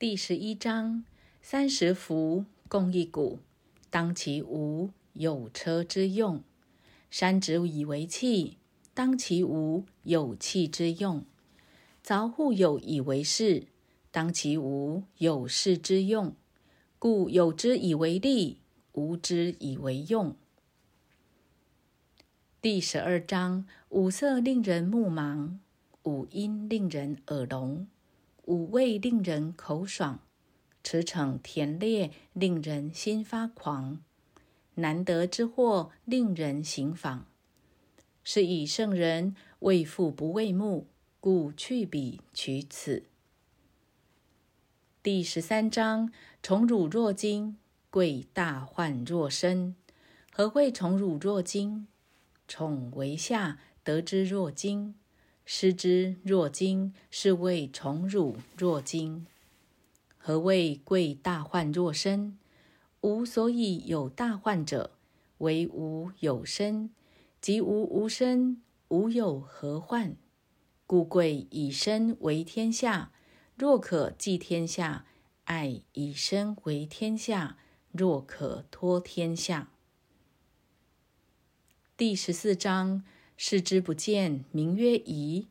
第十一章：三十辐，共一毂。当其无，有车之用；山之以为器，当其无，有器之用；凿户有以为室，当其无，有室之用。故有之以为利，无之以为用。第十二章：五色令人目盲，五音令人耳聋，五味令人口爽，驰骋甜猎令人心发狂。难得之货，令人行妨。是以圣人为父不为目，故去彼取此。第十三章：宠辱若惊，贵大患若身。何谓宠辱若惊？宠为下，得之若惊；失之若惊，是谓宠辱若惊。何谓贵大患若身？无所以有大患者，为无有身；即无无身，无有何患？故贵以身为天下。若可寄天下，爱以身为天下。若可托天下。第十四章：视之不见，名曰夷；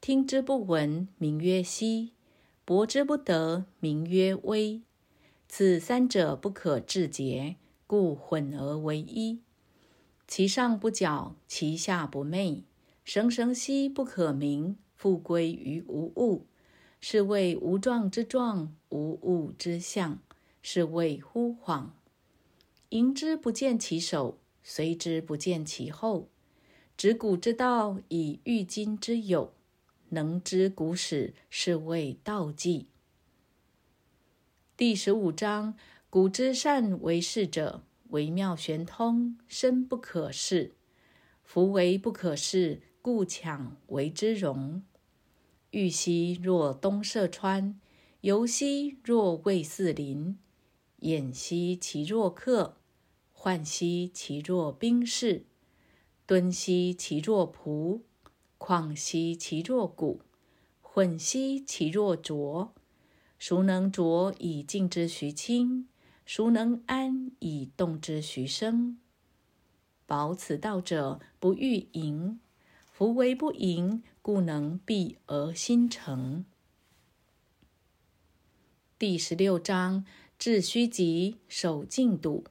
听之不闻，名曰希；博之不得，名曰微。此三者不可致诘，故混而为一。其上不矫，其下不昧，绳绳兮不可名，复归于无物。是谓无状之状，无物之象。是谓惚恍。迎之不见其首，随之不见其后。执古之道，以御今之有。能知古始，是谓道纪。第十五章：古之善为士者，微妙玄通，深不可视。夫为不可视，故强为之容。欲兮若东涉川，游兮若渭四邻。偃兮其若客，涣兮其若宾士。敦兮其若朴，旷兮其若谷，混兮其若浊。孰能浊以静之徐清？孰能安以动之徐生？保此道者，不欲盈。夫为不盈，故能蔽而心诚。第十六章：致虚极，守静笃。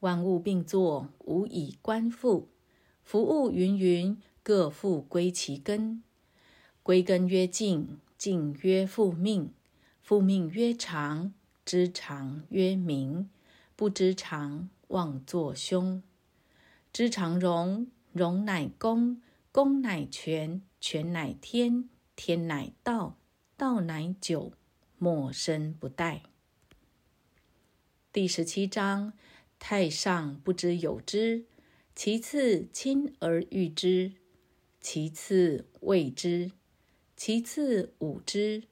万物并作，无以观复。夫物芸芸，各复归其根。归根曰静，静曰复命。复命曰长，知常曰明，不知常，妄作凶。知常容，容乃公，公乃全，全乃天，天乃道，道乃久，莫身不殆。第十七章：太上不知有之，其次亲而誉之，其次畏之，其次侮之。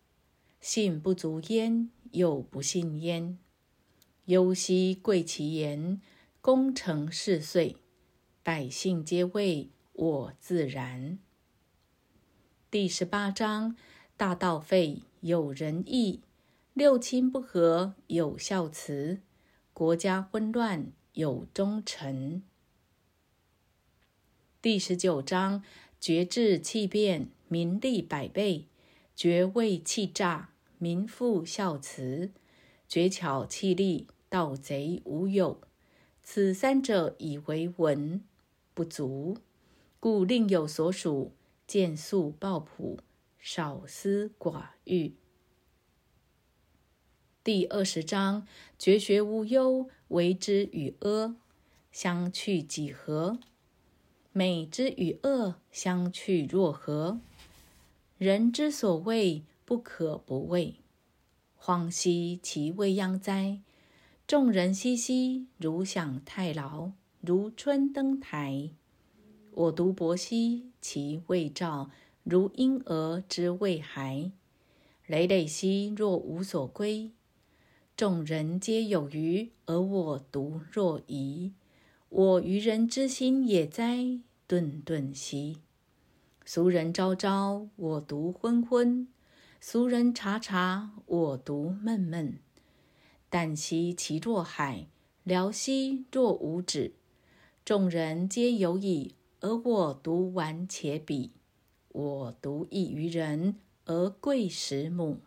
信不足焉，又不信焉。忧兮贵其言，功成事遂，百姓皆谓我自然。第十八章：大道废，有仁义；六亲不和，有孝慈；国家混乱，有忠臣。第十九章：绝志气变，民利百倍；绝位气诈。民复孝慈，绝巧弃利，盗贼无有。此三者以为文不足，故另有所属。见素抱朴，少思寡欲。第二十章：绝学无忧，为之与阿相去几何？美之与恶相去若何？人之所谓。不可不畏，荒兮其未央哉！众人熙熙，如享太牢，如春登台。我独泊兮其未兆，如婴儿之未孩。累累兮若无所归。众人皆有余，而我独若遗。我愚人之心也哉！顿顿兮。俗人昭昭，我独昏昏。俗人察察，我独闷闷。旦夕其若海，辽兮若无止。众人皆有矣，而我独顽且鄙。我独异于人，而贵十母。